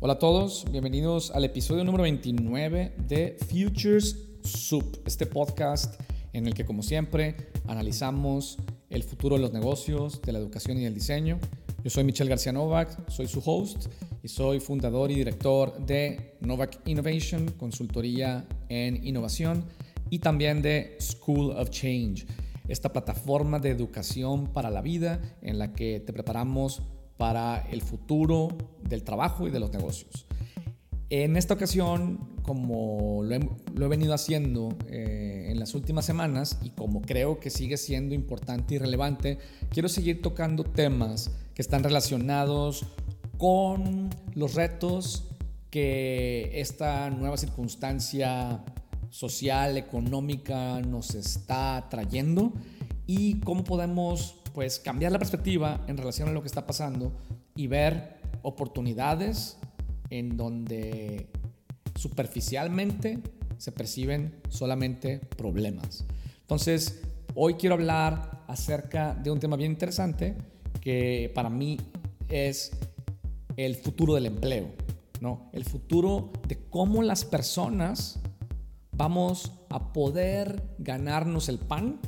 Hola a todos, bienvenidos al episodio número 29 de Futures Soup, este podcast en el que como siempre analizamos el futuro de los negocios, de la educación y del diseño. Yo soy Michelle García Novak, soy su host y soy fundador y director de Novak Innovation, consultoría en innovación y también de School of Change, esta plataforma de educación para la vida en la que te preparamos para el futuro del trabajo y de los negocios. En esta ocasión, como lo he, venido haciendo eh, en las últimas semanas y como creo que sigue siendo importante y relevante, quiero seguir tocando temas que están relacionados con los retos que esta nueva circunstancia social, económica nos está trayendo y cómo podemos pues cambiar la perspectiva en relación a lo que está pasando y ver oportunidades en donde superficialmente se perciben solamente problemas. Entonces, hoy quiero hablar acerca de un tema bien interesante que para mí es el futuro del empleo, ¿no? El futuro de cómo las personas vamos a poder ganarnos el pan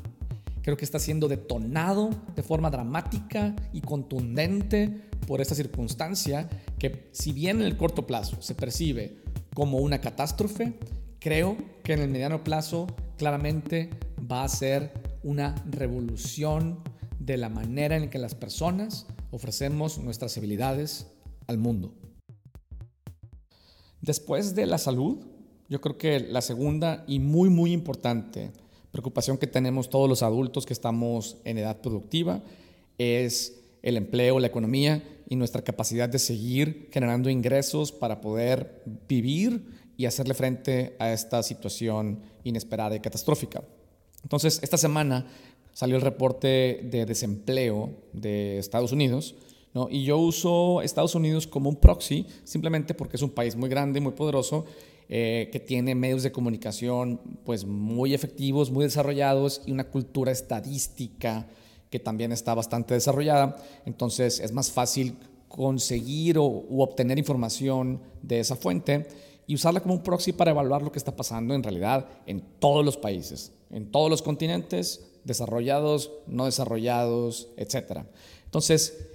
Creo que está siendo detonado de forma dramática y contundente por esta circunstancia que si bien en el corto plazo se percibe como una catástrofe, creo que en el mediano plazo claramente va a ser una revolución de la manera en que las personas ofrecemos nuestras habilidades al mundo. Después de la salud, yo creo que la segunda y muy muy importante preocupación que tenemos todos los adultos que estamos en edad productiva es el empleo, la economía y nuestra capacidad de seguir generando ingresos para poder vivir y hacerle frente a esta situación inesperada y catastrófica. Entonces, esta semana salió el reporte de desempleo de Estados Unidos, ¿no? y yo uso Estados Unidos como un proxy simplemente porque es un país muy grande, muy poderoso eh, que tiene medios de comunicación pues muy efectivos, muy desarrollados y una cultura estadística que también está bastante desarrollada. Entonces es más fácil conseguir o, obtener información de esa fuente y usarla como un proxy para evaluar lo que está pasando en realidad en todos los países, en todos los continentes, desarrollados, no desarrollados, etc. Entonces,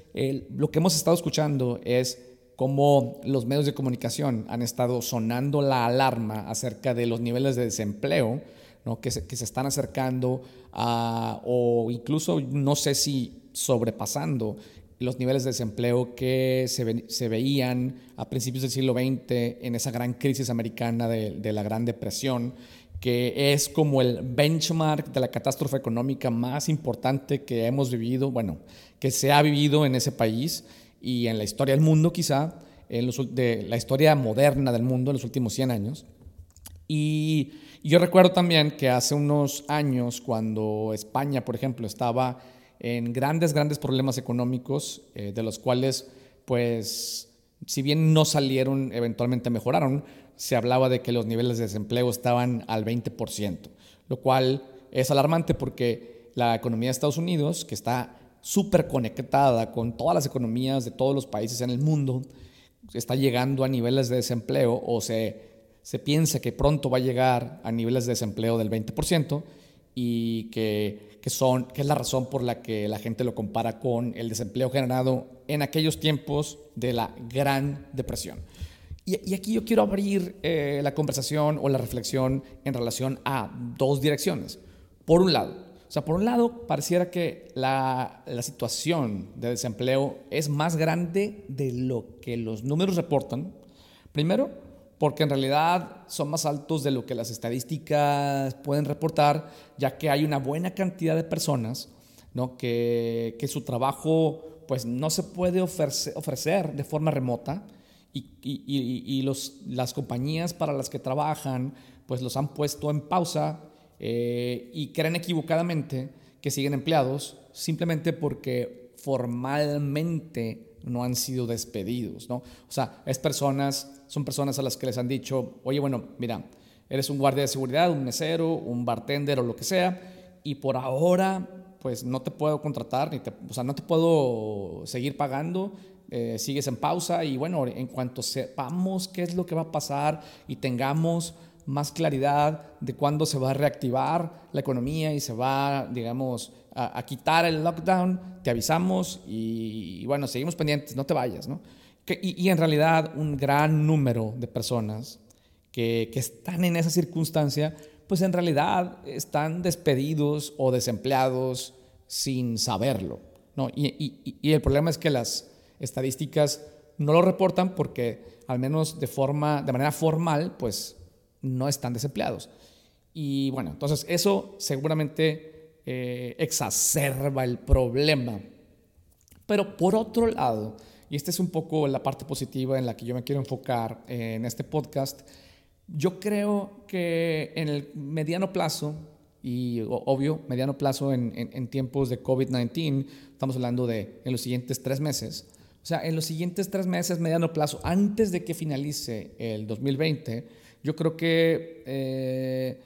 lo que hemos estado escuchando es cómo los medios de comunicación han estado sonando la alarma acerca de los niveles de desempleo ¿no? que, se, que, se, están acercando a, o incluso no sé si sobrepasando los niveles de desempleo que se, se veían a principios del siglo XX en esa gran crisis americana de, de la Gran Depresión que es como el benchmark de la catástrofe económica más importante que hemos vivido, bueno, que se ha vivido en ese país y en la historia del mundo quizá, en de la historia moderna del mundo en los últimos 100 años. Y, yo recuerdo también que hace unos años, cuando España, por ejemplo, estaba en grandes, grandes problemas económicos, eh, de los cuales, pues, si bien no salieron, eventualmente mejoraron, se hablaba de que los niveles de desempleo estaban al 20%, lo cual es alarmante porque la economía de Estados Unidos, que está súper conectada con todas las economías de todos los países en el mundo, está llegando a niveles de desempleo o se, se piensa que pronto va a llegar a niveles de desempleo del 20% y que, que, son, que es la razón por la que la gente lo compara con el desempleo generado en aquellos tiempos de la Gran Depresión. Y, aquí yo quiero abrir eh, la conversación o la reflexión en relación a dos direcciones. Por un lado, sea, por un lado, pareciera que la, la, situación de desempleo es más grande de lo que los números reportan. Primero, porque en realidad son más altos de lo que las estadísticas pueden reportar, ya que hay una buena cantidad de personas ¿no? que, que su trabajo pues, no se puede ofrecer, ofrecer de forma remota y, y, y los, las compañías para las que trabajan pues los han puesto en pausa eh, y creen equivocadamente que siguen empleados simplemente porque formalmente no han sido despedidos, ¿no? O sea, es personas, son personas a las que les han dicho, oye, bueno, mira, eres un guardia de seguridad, un mesero, un bartender o lo que sea, y por ahora, pues no te puedo contratar, ni te, o sea, no te puedo seguir pagando, eh, sigues en pausa y bueno, en cuanto sepamos qué es lo que va a pasar y tengamos más claridad de cuándo se va a reactivar la economía y se va, digamos, a, quitar el lockdown, te avisamos y, bueno, seguimos pendientes, no te vayas, ¿no? y, en realidad un gran número de personas que, que están en esa circunstancia, pues en realidad están despedidos o desempleados sin saberlo, ¿no? Y, y el problema es que las estadísticas no lo reportan porque al menos de forma, de manera formal, pues no están desempleados. Y bueno, entonces eso seguramente eh, exacerba el problema. Pero por otro lado, y esta es un poco la parte positiva en la que yo me quiero enfocar en este podcast, yo creo que en el mediano plazo, y obvio, mediano plazo en, en tiempos de COVID-19, estamos hablando de en los siguientes tres meses, o sea, en los siguientes tres meses, mediano plazo, antes de que finalice el 2020, yo creo que eh,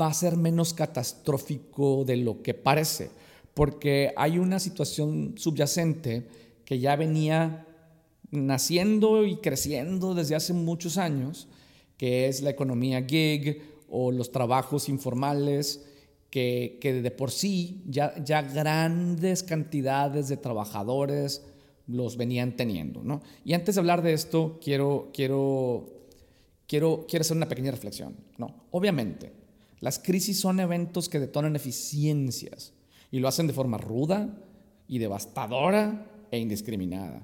va a ser menos catastrófico de lo que parece, porque hay una situación subyacente que ya venía naciendo y creciendo desde hace muchos años, que es la economía gig o los trabajos informales, que, que de por sí ya, ya grandes cantidades de trabajadores los venían teniendo. ¿no? Y antes de hablar de esto, quiero, quiero quiero, hacer una pequeña reflexión. No, obviamente, las crisis son eventos que detonan eficiencias y lo hacen de forma ruda y devastadora e indiscriminada.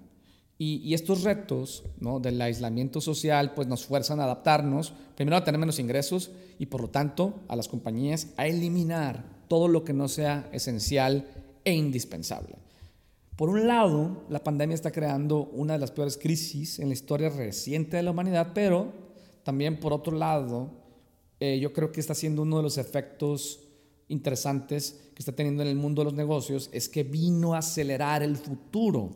Y, estos retos ¿no? del aislamiento social pues nos fuerzan a adaptarnos, primero a tener menos ingresos y por lo tanto a las compañías a eliminar todo lo que no sea esencial e indispensable. Por un lado, la pandemia está creando una de las peores crisis en la historia reciente de la humanidad, pero también, por otro lado, eh, yo creo que está siendo uno de los efectos interesantes que está teniendo en el mundo de los negocios, es que vino a acelerar el futuro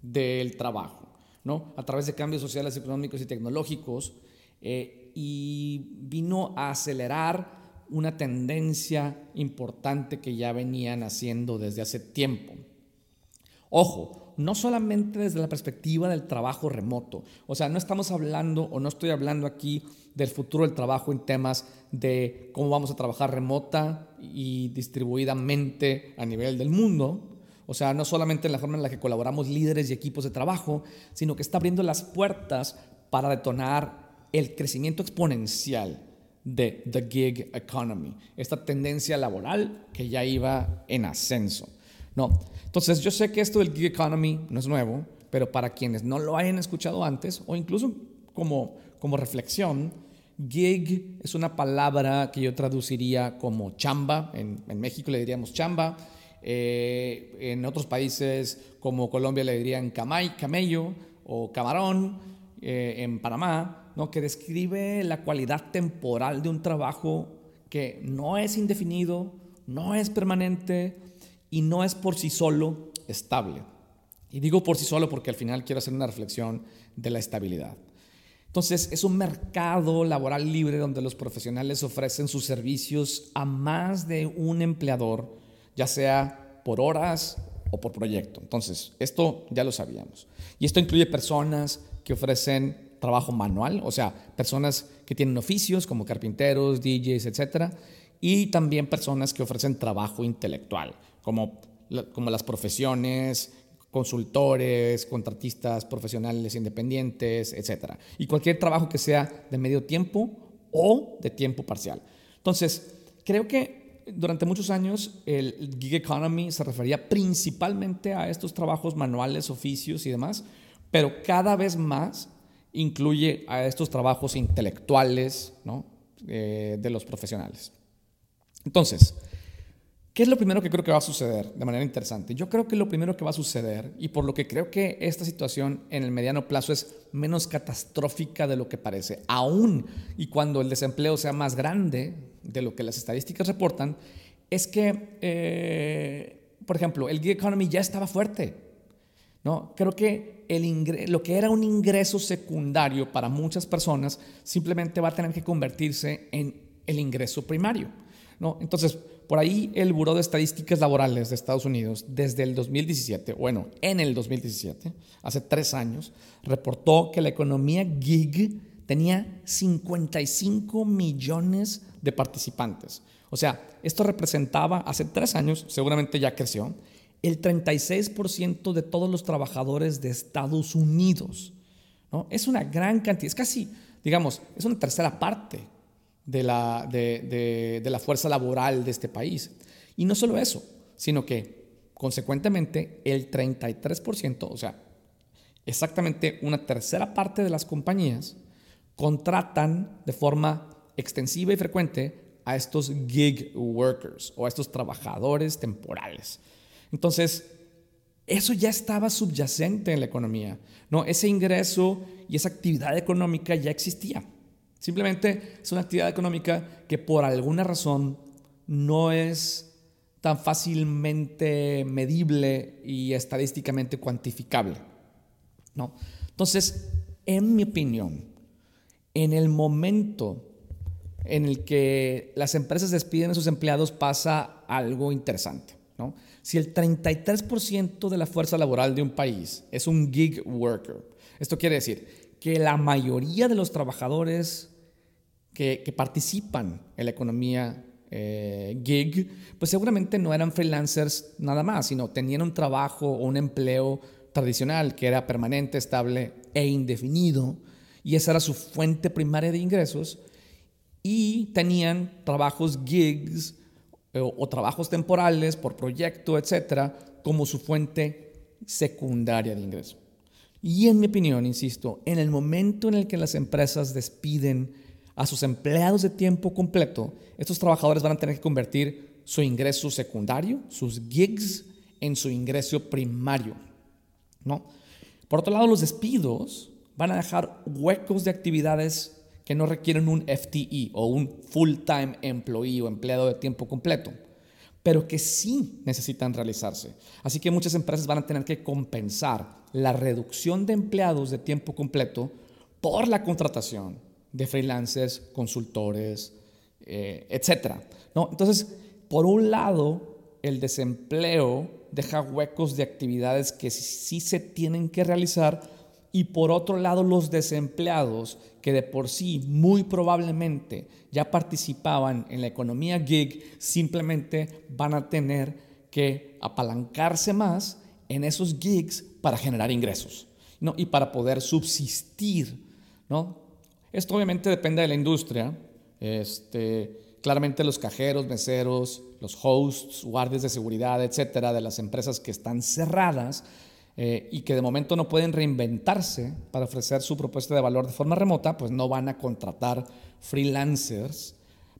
del trabajo, ¿no? A través de cambios sociales, económicos y tecnológicos, eh, y vino a acelerar una tendencia importante que ya venían haciendo desde hace tiempo. Ojo, no solamente desde la perspectiva del trabajo remoto. O sea, no estamos hablando o no estoy hablando aquí del futuro del trabajo en temas de cómo vamos a trabajar remota y distribuidamente a nivel del mundo. O sea, no solamente en la forma en la que colaboramos líderes y equipos de trabajo, sino que está abriendo las puertas para detonar el crecimiento exponencial de the gig economy, esta tendencia laboral que ya iba en ascenso. No, entonces, yo sé que esto del gig economy no es nuevo, pero para quienes no lo hayan escuchado antes, o incluso como, como reflexión, gig es una palabra que yo traduciría como chamba, en, en México le diríamos chamba, eh, en otros países como Colombia le dirían camay, camello o camarón, eh, en Panamá, ¿no? que describe la cualidad temporal de un trabajo que no es indefinido, no es permanente, y no es por sí solo estable. Y digo por sí solo porque al final quiero hacer una reflexión de la estabilidad. Entonces, es un mercado laboral libre donde los profesionales ofrecen sus servicios a más de un empleador, ya sea por horas o por proyecto. Entonces, esto ya lo sabíamos. Y esto incluye personas que ofrecen trabajo manual, o sea, personas que tienen oficios como carpinteros, DJs, etcétera, y también personas que ofrecen trabajo intelectual, como, como las profesiones, consultores, contratistas profesionales independientes, etc. Y cualquier trabajo que sea de medio tiempo o de tiempo parcial. Entonces, creo que durante muchos años el gig economy se refería principalmente a estos trabajos manuales, oficios y demás, pero cada vez más incluye a estos trabajos intelectuales ¿no? Eh, de los profesionales. Entonces, ¿qué es lo primero que creo que va a suceder de manera interesante? Yo creo que lo primero que va a suceder, y por lo que creo que esta situación en el mediano plazo es menos catastrófica de lo que parece, aún y cuando el desempleo sea más grande de lo que las estadísticas reportan, es que, eh, por ejemplo, el gig economy ya estaba fuerte. ¿no? Creo que el lo que era un ingreso secundario para muchas personas simplemente va a tener que convertirse en el ingreso primario. ¿No? Entonces, por ahí el Buró de Estadísticas Laborales de Estados Unidos, desde el 2017, bueno, en el 2017, hace tres años, reportó que la economía gig tenía 55 millones de participantes. O sea, esto representaba hace tres años, seguramente ya creció, el 36% de todos los trabajadores de Estados Unidos. ¿no? Es una gran cantidad, es casi, digamos, es una tercera parte de la, de, de la fuerza laboral de este país. Y no solo eso, sino que consecuentemente el 33%, o sea, exactamente una tercera parte de las compañías contratan de forma extensiva y frecuente a estos gig workers o a estos trabajadores temporales. Entonces, eso ya estaba subyacente en la economía, ¿no? Ese ingreso y esa actividad económica ya existía. Simplemente es una actividad económica que por alguna razón no es tan fácilmente medible y estadísticamente cuantificable, ¿no? Entonces, en mi opinión, en el momento en el que las empresas despiden a sus empleados pasa algo interesante. ¿no? Si el 33% de la fuerza laboral de un país es un gig worker, esto quiere decir que la mayoría de los trabajadores que, participan en la economía eh, gig, pues seguramente no eran freelancers nada más, sino tenían un trabajo o un empleo tradicional que era permanente, estable e indefinido, y esa era su fuente primaria de ingresos, y tenían trabajos gigs eh, o, trabajos temporales por proyecto, etcétera, como su fuente secundaria de ingreso. Y en mi opinión, insisto, en el momento en el que las empresas despiden a sus empleados de tiempo completo, estos trabajadores van a tener que convertir su ingreso secundario, sus gigs, en su ingreso primario. ¿no? Por otro lado, los despidos van a dejar huecos de actividades que no requieren un FTE o un full-time employee o empleado de tiempo completo, pero que sí necesitan realizarse. Así que muchas empresas van a tener que compensar la reducción de empleados de tiempo completo por la contratación de freelancers, consultores, eh, etc. ¿No? Entonces, por un lado, el desempleo deja huecos de actividades que sí se tienen que realizar y por otro lado los desempleados que de por sí muy probablemente ya participaban en la economía gig simplemente van a tener que apalancarse más en esos gigs para generar ingresos ¿no? y para poder subsistir. ¿no? Esto obviamente depende de la industria. Este, claramente los cajeros, meseros, los hosts, guardias de seguridad, etcétera, de las empresas que están cerradas, eh, y que de momento no pueden reinventarse para ofrecer su propuesta de valor de forma remota, pues no van a contratar freelancers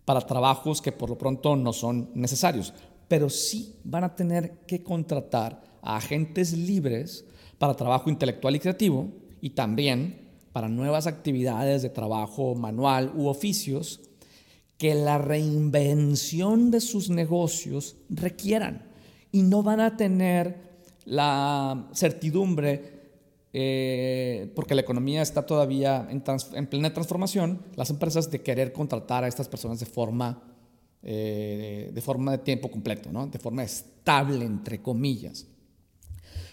para trabajos que por lo pronto no son necesarios. Pero sí van a tener que contratar a agentes libres para trabajo intelectual y creativo y también para nuevas actividades de trabajo manual u oficios que la reinvención de sus negocios requieran y no van a tener la certidumbre, eh, porque la economía está todavía en, plena transformación, las empresas de querer contratar a estas personas de forma, eh, de forma de tiempo completo, ¿no? de forma estable, entre comillas.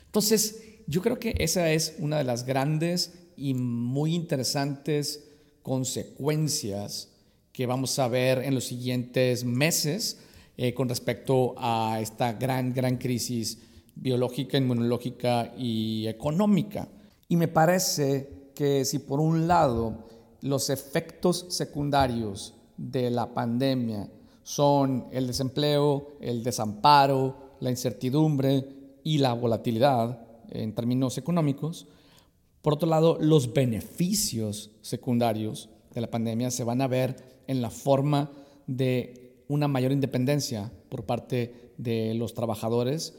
Entonces, yo creo que esa es una de las grandes y muy interesantes consecuencias que vamos a ver en los siguientes meses eh, con respecto a esta gran, gran crisis biológica, inmunológica y económica. Y me parece que si por un lado los efectos secundarios de la pandemia son el desempleo, el desamparo, la incertidumbre y la volatilidad en términos económicos, por otro lado, los beneficios secundarios de la pandemia se van a ver en la forma de una mayor independencia por parte de los trabajadores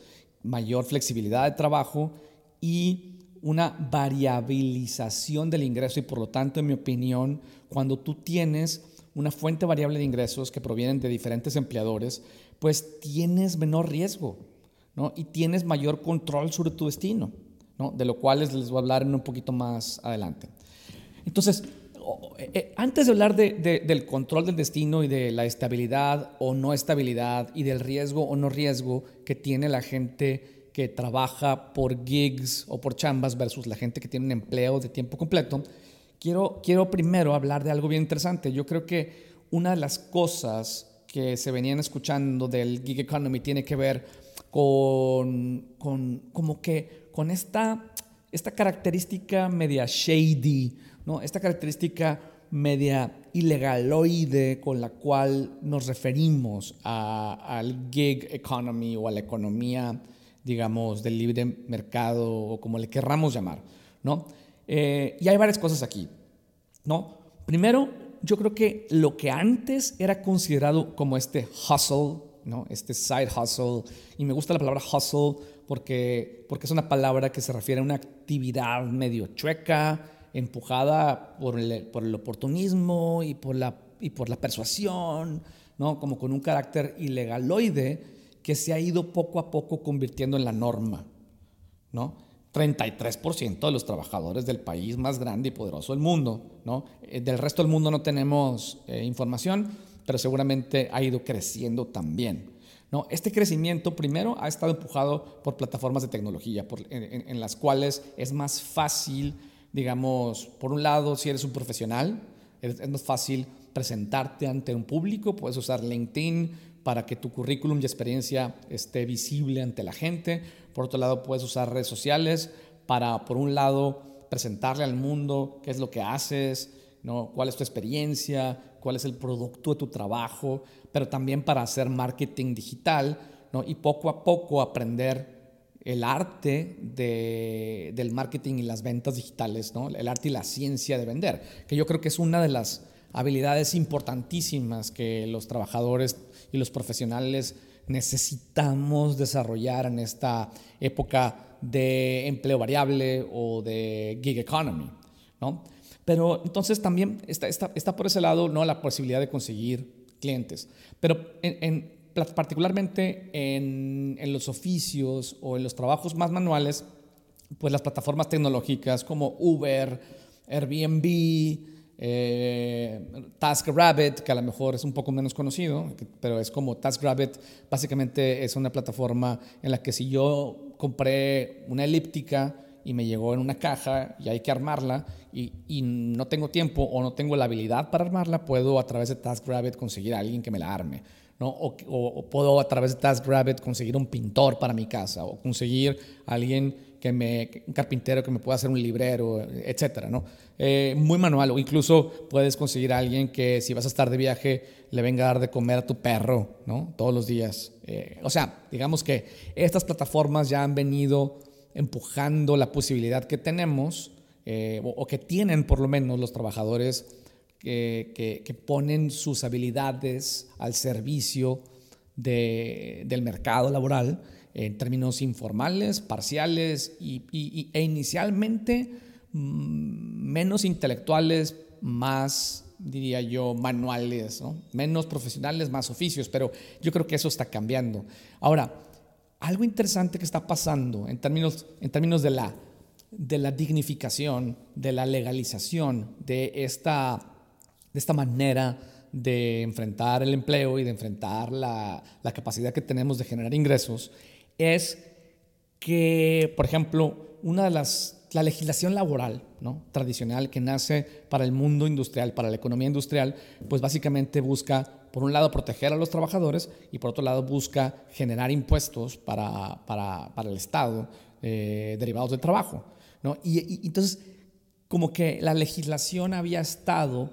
mayor flexibilidad de trabajo y una variabilización del ingreso y por lo tanto, en mi opinión, cuando tú tienes una fuente variable de ingresos que provienen de diferentes empleadores, pues tienes menor riesgo ¿no? y tienes mayor control sobre tu destino, ¿no? de lo cual les voy a hablar en un poquito más adelante. Entonces, eh, antes de hablar del control del destino y de la estabilidad o no estabilidad y del riesgo o no riesgo que tiene la gente que trabaja por gigs o por chambas versus la gente que tiene un empleo de tiempo completo, quiero, quiero primero hablar de algo bien interesante. Yo creo que una de las cosas que se venían escuchando del gig economy tiene que ver con, con como que con esta, esta característica media shady, ¿no? esta característica media ilegaloide con la cual nos referimos al gig economy o a la economía, digamos, del libre mercado o como le querramos llamar, ¿no? Eh, y hay varias cosas aquí, ¿no? Primero, yo creo que lo que antes era considerado como este hustle, ¿no? Este side hustle, y me gusta la palabra hustle porque, porque es una palabra que se refiere a una actividad medio chueca, empujada por el, por el oportunismo y por, la, y por la persuasión, ¿no? como con un carácter ilegaloide que se ha ido poco a poco convirtiendo en la norma. ¿no? 33% de los trabajadores del país más grande y poderoso del mundo. ¿no? Eh, del resto del mundo no tenemos eh, información, pero seguramente ha ido creciendo también. Este crecimiento primero ha estado empujado por plataformas de tecnología en, las cuales es más fácil digamos, por un lado, si eres un profesional, es, más fácil presentarte ante un público, puedes usar LinkedIn para que tu currículum y experiencia esté visible ante la gente. Por otro lado, puedes usar redes sociales para, por un lado, presentarle al mundo qué es lo que haces, ¿no? cuál es tu experiencia, cuál es el producto de tu trabajo, pero también para hacer marketing digital ¿no? y poco a poco aprender el arte del marketing y las ventas digitales, ¿no? el arte y la ciencia de vender, que yo creo que es una de las habilidades importantísimas que los trabajadores y los profesionales necesitamos desarrollar en esta época de empleo variable o de gig economy. ¿no? Pero entonces también está, está, está, por ese lado ¿no? la posibilidad de conseguir clientes. Pero en particularmente en, los oficios o en los trabajos más manuales, pues las plataformas tecnológicas como Uber, Airbnb, eh, TaskRabbit, que a lo mejor es un poco menos conocido, pero es como TaskRabbit, básicamente es una plataforma en la que si yo compré una elíptica y me llegó en una caja y hay que armarla y, y, no tengo tiempo o no tengo la habilidad para armarla, puedo a través de TaskRabbit conseguir a alguien que me la arme. O, puedo a través de TaskRabbit conseguir un pintor para mi casa o conseguir alguien que me, un carpintero que me pueda hacer un librero, etcétera, ¿no? Eh, muy manual o incluso puedes conseguir a alguien que si vas a estar de viaje le venga a dar de comer a tu perro, ¿no? Todos los días. Eh, o sea, digamos que estas plataformas ya han venido empujando la posibilidad que tenemos eh, o que tienen por lo menos los trabajadores que, ponen sus habilidades al servicio del mercado laboral en términos informales, parciales y, e inicialmente mm, menos intelectuales, más, diría yo, manuales, menos profesionales, más oficios, pero yo creo que eso está cambiando. Ahora, algo interesante que está pasando en términos, en términos de, la, de la dignificación, de la legalización de esta de esta manera de enfrentar el empleo y de enfrentar la, capacidad que tenemos de generar ingresos es que, por ejemplo, una de las, la legislación laboral ¿no? tradicional que nace para el mundo industrial, para la economía industrial, pues básicamente busca, por un lado, proteger a los trabajadores y por otro lado busca generar impuestos para, para, el Estado eh, derivados del trabajo. ¿no? y entonces, como que la legislación había estado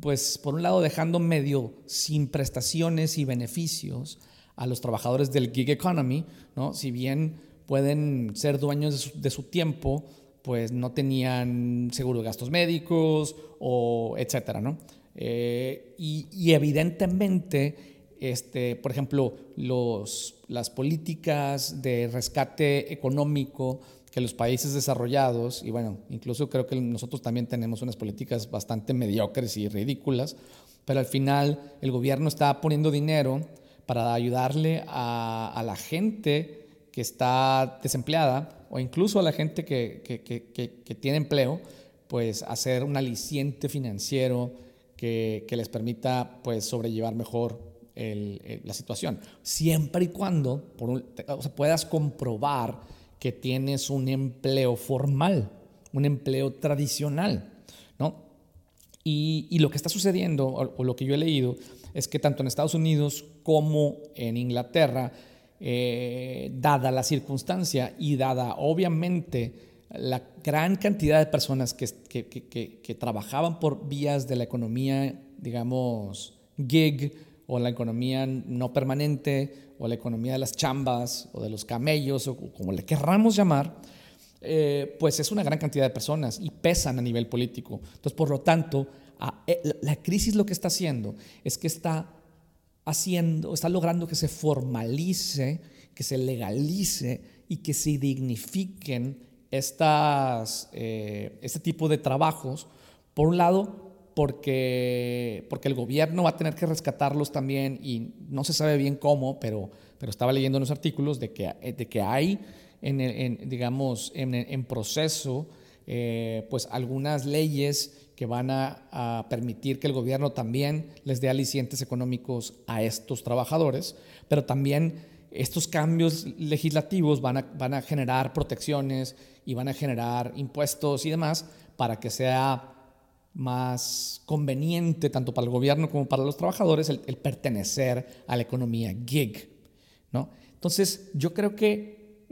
pues por un lado dejando medio sin prestaciones y beneficios a los trabajadores del gig economy, ¿no? Si bien pueden ser dueños de su, tiempo, pues no tenían seguro de gastos médicos o etcétera, ¿no? Eh, y, evidentemente, este, por ejemplo, los, las políticas de rescate económico que los países desarrollados, y bueno, incluso creo que nosotros también tenemos unas políticas bastante mediocres y ridículas, pero al final el gobierno está poniendo dinero para ayudarle a, la gente que está desempleada o incluso a la gente que, que, que, que tiene empleo, pues hacer un aliciente financiero que, les permita pues sobrellevar mejor la situación. Siempre y cuando puedas comprobar que tienes un empleo formal, un empleo tradicional, ¿no? Y, lo que está sucediendo, o, lo que yo he leído, es que tanto en Estados Unidos como en Inglaterra, eh, dada la circunstancia y dada obviamente la gran cantidad de personas que, que, trabajaban por vías de la economía, digamos, gig o la economía no permanente o la economía de las chambas o de los camellos o como le querramos llamar, eh, pues es una gran cantidad de personas y pesan a nivel político. Entonces, por lo tanto, eh, la crisis lo que está haciendo es que está haciendo, está logrando que se formalice, que se legalice y que se dignifiquen estas, eh, este tipo de trabajos, por un lado, porque, porque el gobierno va a tener que rescatarlos también y no se sabe bien cómo, pero, pero estaba leyendo unos artículos de que, de que hay, en, digamos, en, proceso, eh, pues algunas leyes que van a, permitir que el gobierno también les dé alicientes económicos a estos trabajadores, pero también estos cambios legislativos van a, generar protecciones y van a generar impuestos y demás para que sea más conveniente tanto para el gobierno como para los trabajadores el, pertenecer a la economía gig. ¿no? Entonces, yo creo que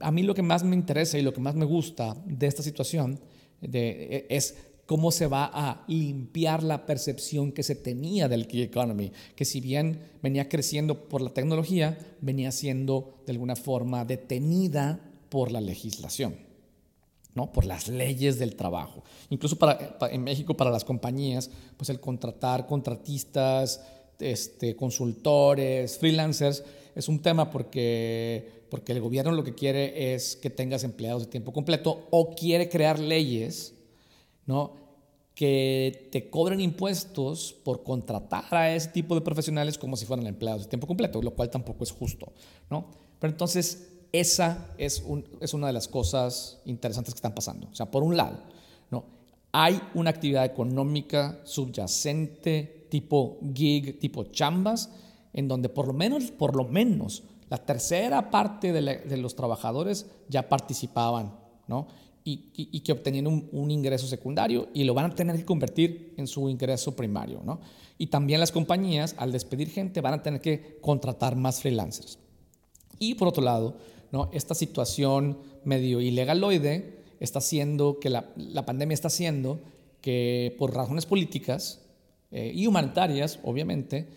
a mí lo que más me interesa y lo que más me gusta de esta situación de, es cómo se va a limpiar la percepción que se tenía del gig economy, que si bien venía creciendo por la tecnología, venía siendo de alguna forma detenida por la legislación. ¿no? por las leyes del trabajo. Incluso para, en México, para las compañías, pues el contratar contratistas, este, consultores, freelancers, es un tema porque, porque el gobierno lo que quiere es que tengas empleados de tiempo completo o quiere crear leyes ¿no? que te cobren impuestos por contratar a ese tipo de profesionales como si fueran empleados de tiempo completo, lo cual tampoco es justo. ¿no? Pero entonces, esa es, es una de las cosas interesantes que están pasando. O sea, por un lado, ¿no? hay una actividad económica subyacente tipo gig, tipo chambas, en donde por lo menos, por lo menos, la tercera parte de, los trabajadores ya participaban, ¿no? Y, que obtenían un, ingreso secundario y lo van a tener que convertir en su ingreso primario, ¿no? Y también las compañías, al despedir gente, van a tener que contratar más freelancers. Y por otro lado, ¿no? esta situación medio ilegaloide está haciendo que la, pandemia está haciendo que por razones políticas eh, y humanitarias, obviamente,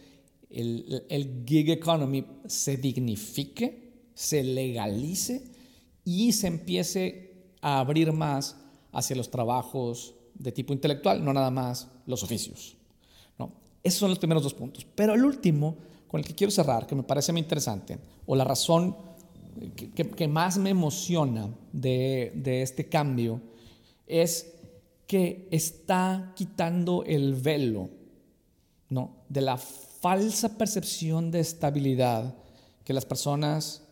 el, el gig economy se dignifique, se legalice y se empiece a abrir más hacia los trabajos de tipo intelectual, no nada más los oficios. ¿no? Esos son los primeros dos puntos. Pero el último, con el que quiero cerrar, que me parece muy interesante, o la razón que, más me emociona de, de, este cambio es que está quitando el velo ¿no? de la falsa percepción de estabilidad que las personas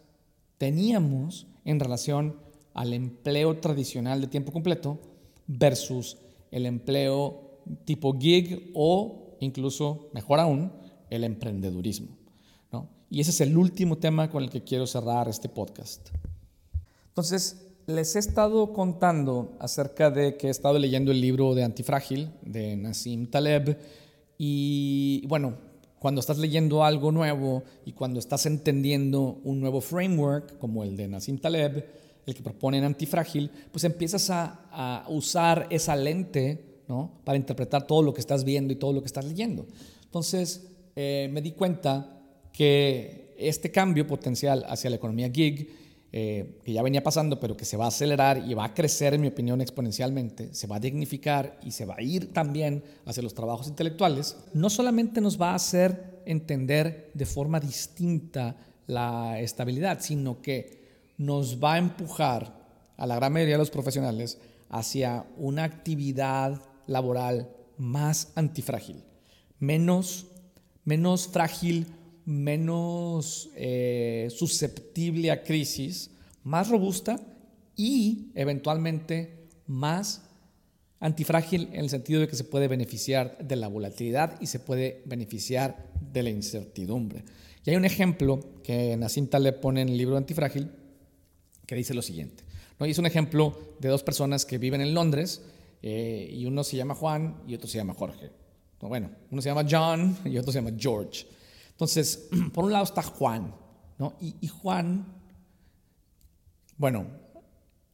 teníamos en relación al empleo tradicional de tiempo completo versus el empleo tipo gig o incluso, mejor aún, el emprendedurismo. Y ese es el último tema con el que quiero cerrar este podcast. Entonces, les he estado contando acerca de que he estado leyendo el libro de Antifrágil de Nassim Taleb y bueno, cuando estás leyendo algo nuevo y cuando estás entendiendo un nuevo framework como el de Nassim Taleb, el que propone en Antifrágil, pues empiezas a, usar esa lente ¿no? para interpretar todo lo que estás viendo y todo lo que estás leyendo. Entonces eh, me di cuenta que este cambio potencial hacia la economía gig, eh, que ya venía pasando, pero que se va a acelerar y va a crecer, en mi opinión, exponencialmente, se va a dignificar y se va a ir también hacia los trabajos intelectuales, no solamente nos va a hacer entender de forma distinta la estabilidad, sino que nos va a empujar a la gran mayoría de los profesionales hacia una actividad laboral más antifrágil, menos, menos frágil menos eh, susceptible a crisis, más robusta y eventualmente más Antifrágil en el sentido de que se puede beneficiar de la volatilidad y se puede beneficiar de la incertidumbre. Y hay un ejemplo que Nassim le pone en el libro Antifrágil que dice lo siguiente. ¿no? Es un ejemplo de dos personas que viven en Londres eh, y uno se llama Juan y otro se llama Jorge. Bueno, uno se llama John y otro se llama George. Entonces, por un lado está Juan, ¿no? Y, y Juan, bueno,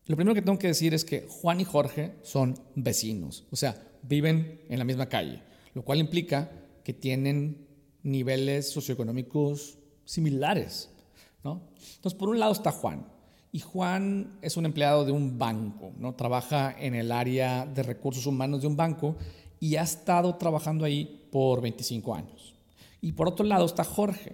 lo primero que tengo que decir es que Juan y Jorge son vecinos, o sea, viven en la misma calle, lo cual implica que tienen niveles socioeconómicos similares. ¿no? Entonces, por un lado está Juan, y Juan es un empleado de un banco, ¿no? trabaja en el área de recursos humanos de un banco y ha estado trabajando ahí por 25 años. Y por otro lado está Jorge.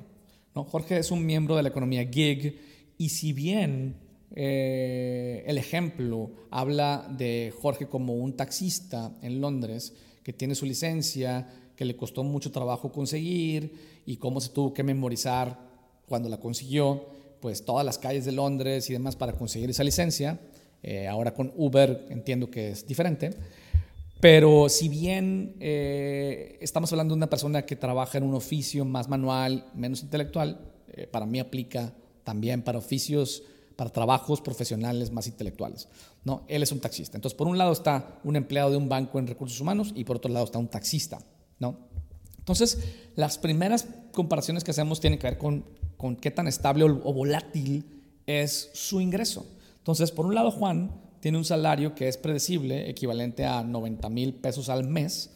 ¿no? Jorge es un miembro de la economía gig y si bien eh, el ejemplo habla de Jorge como un taxista en Londres que tiene su licencia, que le costó mucho trabajo conseguir y cómo se tuvo que memorizar cuando la consiguió, pues todas las calles de Londres y demás para conseguir esa licencia. Eh, ahora con Uber entiendo que es diferente. Pero si bien eh, estamos hablando de una persona que trabaja en un oficio más manual, menos intelectual, para mí aplica también para oficios para trabajos profesionales más intelectuales. ¿no? Él es un taxista. Entonces, por un lado está un empleado de un banco en recursos humanos y por otro lado está un taxista. ¿no? Entonces, las primeras comparaciones que hacemos tienen que ver con, con qué tan estable o, volátil es su ingreso. Entonces, por un lado, Juan tiene un salario que es predecible, equivalente a 90 mil pesos al mes,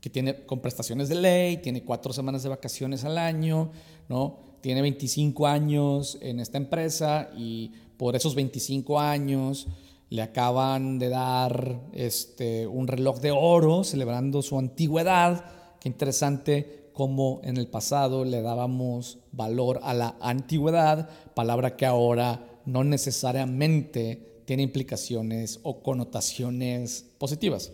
que tiene con prestaciones de ley, tiene cuatro semanas de vacaciones al año, ¿no? tiene 25 años en esta empresa y por esos 25 años le acaban de dar este, un reloj de oro celebrando su antigüedad. Qué interesante cómo en el pasado le dábamos valor a la antigüedad, palabra que ahora no necesariamente tiene implicaciones o connotaciones positivas.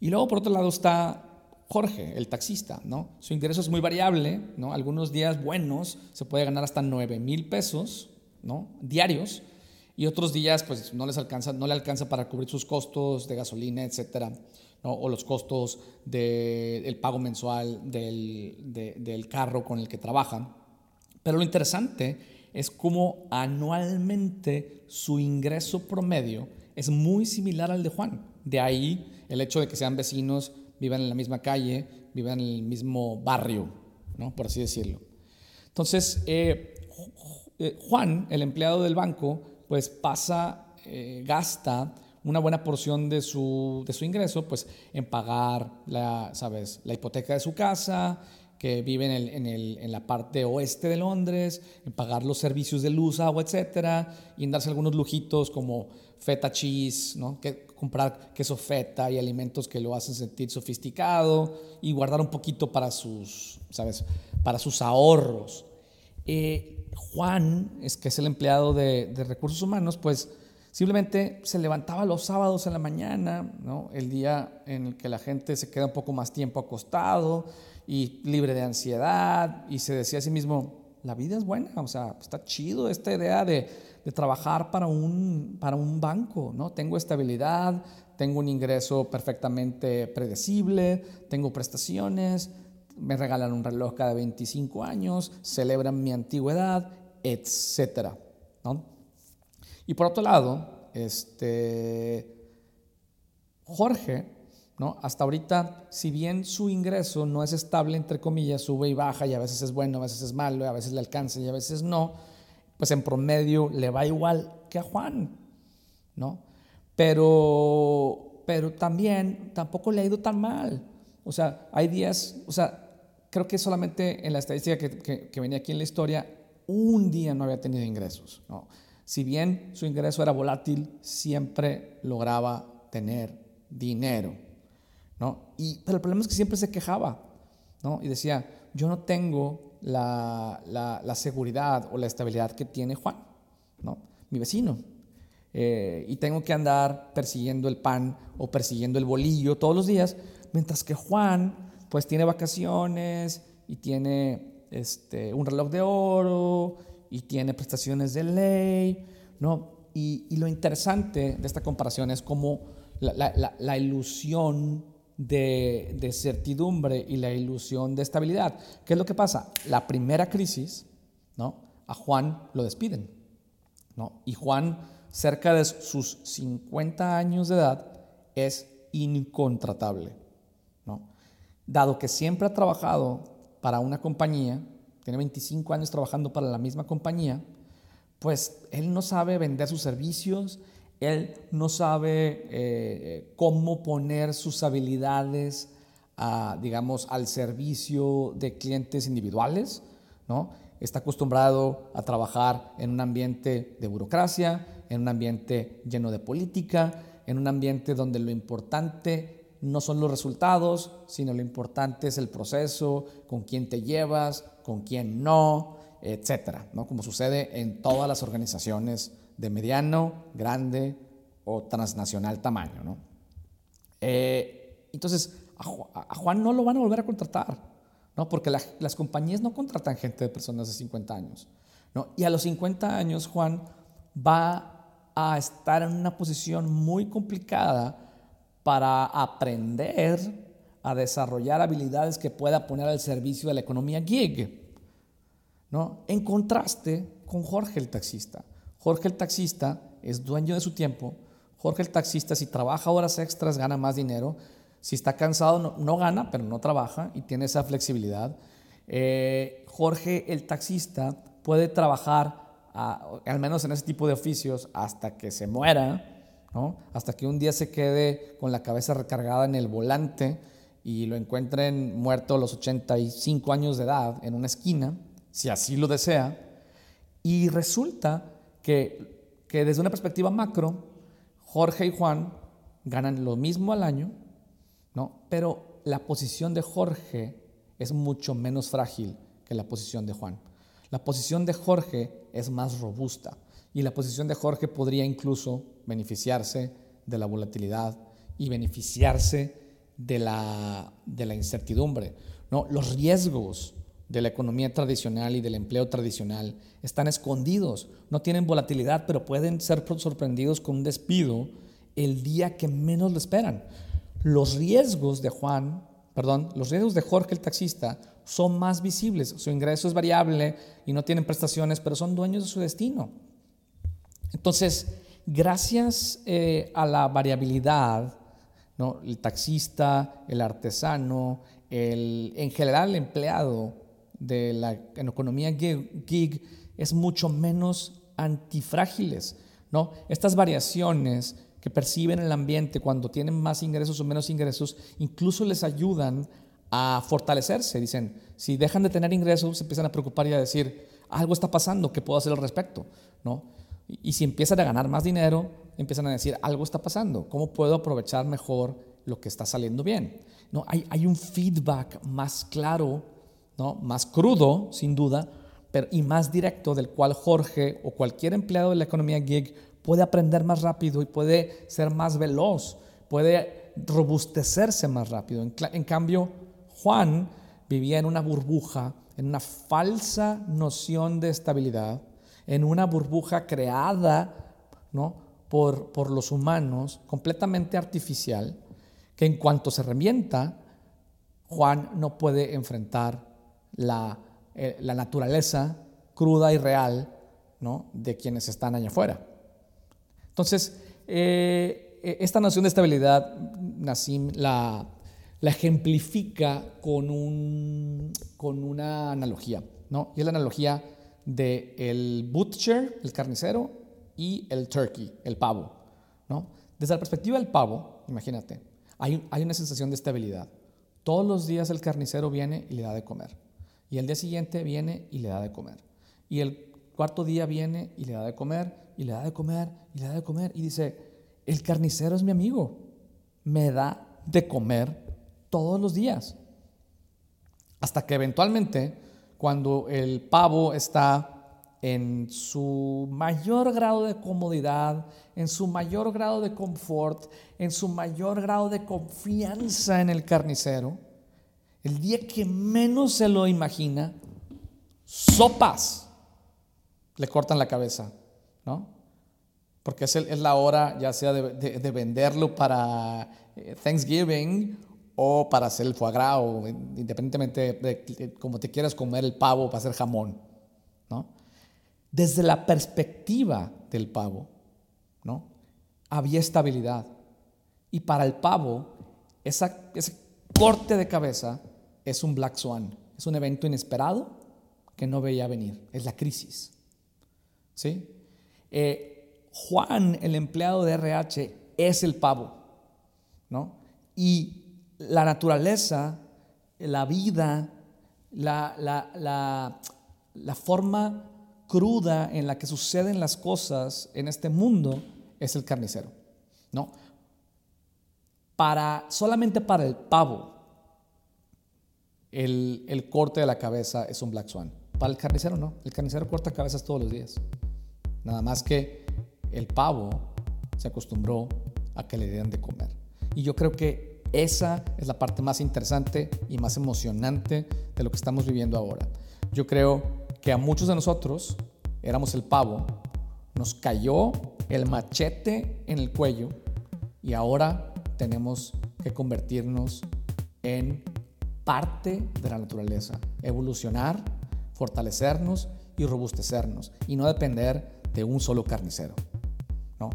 Y luego por otro lado está Jorge, el taxista, ¿no? Su ingreso es muy variable, ¿no? Algunos días buenos se puede ganar hasta 9 mil pesos, ¿no? Diarios. Y otros días, pues no les alcanza, no le alcanza para cubrir sus costos de gasolina, etcétera, o los costos del pago mensual del, del carro con el que trabajan. Pero lo interesante es cómo anualmente su ingreso promedio es muy similar al de Juan. De ahí el hecho de que sean vecinos, vivan en la misma calle, vivan en el mismo barrio, ¿no? por así decirlo. Entonces, eh, eh, Juan, el empleado del banco, pues pasa, eh, gasta una buena porción de su, de su ingreso pues, en pagar la, ¿sabes? la hipoteca de su casa, que vive en, el, en, el, en, la parte oeste de Londres, en pagar los servicios de luz, agua, etcétera, y en darse algunos lujitos como feta cheese, ¿no? que, comprar queso feta y alimentos que lo hacen sentir sofisticado y guardar un poquito para sus, ¿sabes? Para sus ahorros. Eh, Juan, es que es el empleado de, recursos humanos, pues simplemente se levantaba los sábados en la mañana, ¿no? el día en el que la gente se queda un poco más tiempo acostado y libre de ansiedad, y se decía a sí mismo, la vida es buena, o sea, está chido esta idea de, trabajar para un, banco, ¿no? Tengo estabilidad, tengo un ingreso perfectamente predecible, tengo prestaciones, me regalan un reloj cada 25 años, celebran mi antigüedad, etc. Y por otro lado, este, Jorge, ¿no? hasta ahorita, si bien su ingreso no es estable, entre comillas, sube y baja y a veces es bueno, a veces es malo, a veces le alcanza y a veces no, pues en promedio le va igual que a Juan, ¿no? Pero, pero también tampoco le ha ido tan mal. O sea, hay días, o sea, creo que solamente en la estadística que, venía aquí en la historia, un día no había tenido ingresos. ¿no? Si bien su ingreso era volátil, siempre lograba tener dinero. ¿no? Y, pero el problema es que siempre se quejaba ¿no? y decía, yo no tengo la, la, seguridad o la estabilidad que tiene Juan, ¿no? mi vecino. Eh, y tengo que andar persiguiendo el pan o persiguiendo el bolillo todos los días, mientras que Juan pues tiene vacaciones y tiene este, un reloj de oro y tiene prestaciones de ley, ¿no? Y, lo interesante de esta comparación es cómo la, ilusión de, de, certidumbre y la ilusión de estabilidad. ¿Qué es lo que pasa? La primera crisis, ¿no? A Juan lo despiden, ¿no? Y Juan, cerca de sus 50 años de edad, es incontratable, ¿no? Dado que siempre ha trabajado para una compañía, tiene 25 años trabajando para la misma compañía, pues él no sabe vender sus servicios, él no sabe eh, cómo poner sus habilidades, digamos, al servicio de clientes individuales, ¿no? Está acostumbrado a trabajar en un ambiente de burocracia, en un ambiente lleno de política, en un ambiente donde lo importante no son los resultados, sino lo importante es el proceso, con quién te llevas, con quién no, etcétera, ¿no? Como sucede en todas las organizaciones de mediano, grande o transnacional tamaño, ¿no? Eh, entonces, a Juan no lo van a volver a contratar, ¿no? Porque las compañías no contratan gente de personas de 50 años, ¿no? Y a los 50 años, Juan va a estar en una posición muy complicada para aprender a desarrollar habilidades que pueda poner al servicio de la economía gig. ¿no? En contraste con Jorge el taxista. Jorge el taxista es dueño de su tiempo. Jorge el taxista si trabaja horas extras gana más dinero. Si está cansado no, gana, pero no trabaja y tiene esa flexibilidad. Eh, Jorge el taxista puede trabajar, al menos en ese tipo de oficios, hasta que se muera, hasta que un día se quede con la cabeza recargada en el volante y lo encuentren muerto a los 85 años de edad en una esquina si así lo desea. Y resulta que, que desde una perspectiva macro, Jorge y Juan ganan lo mismo al año, ¿no? pero la posición de Jorge es mucho menos frágil que la posición de Juan. La posición de Jorge es más robusta y la posición de Jorge podría incluso beneficiarse de la volatilidad y beneficiarse de la, incertidumbre. Los riesgos de la economía tradicional y del empleo tradicional están escondidos, no tienen volatilidad, pero pueden ser sorprendidos con un despido el día que menos lo esperan. Los riesgos de Juan, perdón, los riesgos de Jorge el taxista son más visibles. Su ingreso es variable y no tienen prestaciones, pero son dueños de su destino. Entonces, gracias eh, a la variabilidad, el taxista, el artesano, el, en general el empleado de la economía gig, es mucho menos antifrágiles. ¿no? Estas variaciones que perciben el ambiente cuando tienen más ingresos o menos ingresos, incluso les ayudan a fortalecerse. Dicen, si dejan de tener ingresos, se empiezan a preocupar y a decir, algo está pasando, ¿qué puedo hacer al respecto? ¿No? Y si empiezan a ganar más dinero, empiezan a decir, algo está pasando, ¿cómo puedo aprovechar mejor lo que está saliendo bien? ¿No? Hay, hay un feedback más claro más crudo, sin duda, pero, y más directo, del cual Jorge o cualquier empleado de la economía gig puede aprender más rápido y puede ser más veloz, puede robustecerse más rápido. En, cambio, Juan vivía en una burbuja, en una falsa noción de estabilidad, en una burbuja creada ¿no? por, por los humanos, completamente artificial, que en cuanto se revienta, Juan no puede enfrentar eh, la, naturaleza cruda y real ¿no? de quienes están allá afuera. Entonces, eh, e, esta noción de estabilidad, Nassim la, la ejemplifica con, un, con una analogía, ¿no? y es la analogía del el butcher, el carnicero, y el turkey, el pavo. ¿no? Desde la perspectiva del pavo, imagínate, hay, hay una sensación de estabilidad. Todos los días el carnicero viene y le da de comer. Y el día siguiente viene y le da de comer. Y el cuarto día viene y le da de comer, y le da de comer, y le da de comer. Y dice, el carnicero es mi amigo, me da de comer todos los días. Hasta que eventualmente, cuando el pavo está en su mayor grado de comodidad, en su mayor grado de confort, en su mayor grado de confianza en el carnicero, el día que menos se lo imagina, sopas le cortan la cabeza, ¿no? porque es, la hora ya sea de, de, venderlo para eh, Thanksgiving o para hacer el foie gras o independientemente de, cómo te quieras comer el pavo para hacer jamón, ¿no? Desde la perspectiva del pavo, ¿no? Había estabilidad. Y para el pavo, esa, ese corte de cabeza es un black swan, es un evento inesperado que no veía venir, es la crisis. ¿Sí? Eh, Juan, el empleado de RH, es el pavo, ¿no? Y la naturaleza, la vida, la, forma cruda en la que suceden las cosas en este mundo es el carnicero, ¿no? Para, solamente para el pavo, el, el corte de la cabeza es un black swan. Para el carnicero no, el carnicero corta cabezas todos los días. Nada más que el pavo se acostumbró a que le dieran de comer. Y yo creo que esa es la parte más interesante y más emocionante de lo que estamos viviendo ahora. Yo creo que a muchos de nosotros éramos el pavo, nos cayó el machete en el cuello y ahora tenemos que convertirnos en parte de la naturaleza, evolucionar fortalecernos y robustecernos y no depender de un solo carnicero. ¿no?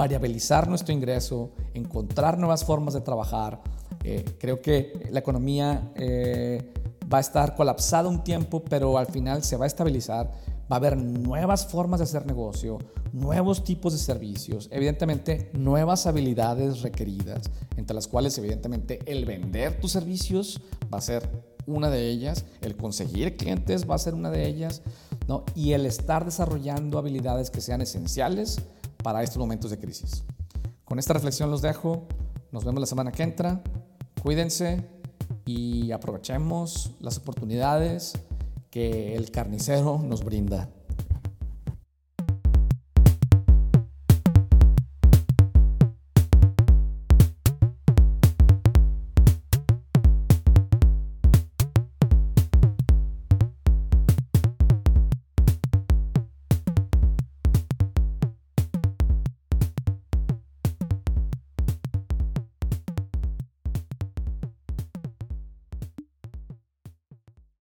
Variabilizar nuestro ingreso, encontrar nuevas formas de trabajar. Eh, creo que la economía eh, va a estar colapsada un tiempo, pero al final se va a estabilizar. Va a haber nuevas formas de hacer negocio, nuevos tipos de servicios, evidentemente nuevas habilidades requeridas, entre las cuales evidentemente el vender tus servicios va a ser una de ellas, el conseguir clientes va a ser una de ellas, ¿no? y el estar desarrollando habilidades que sean esenciales para estos momentos de crisis. Con esta reflexión los dejo, nos vemos la semana que entra, cuídense y aprovechemos las oportunidades que el carnicero nos brinda.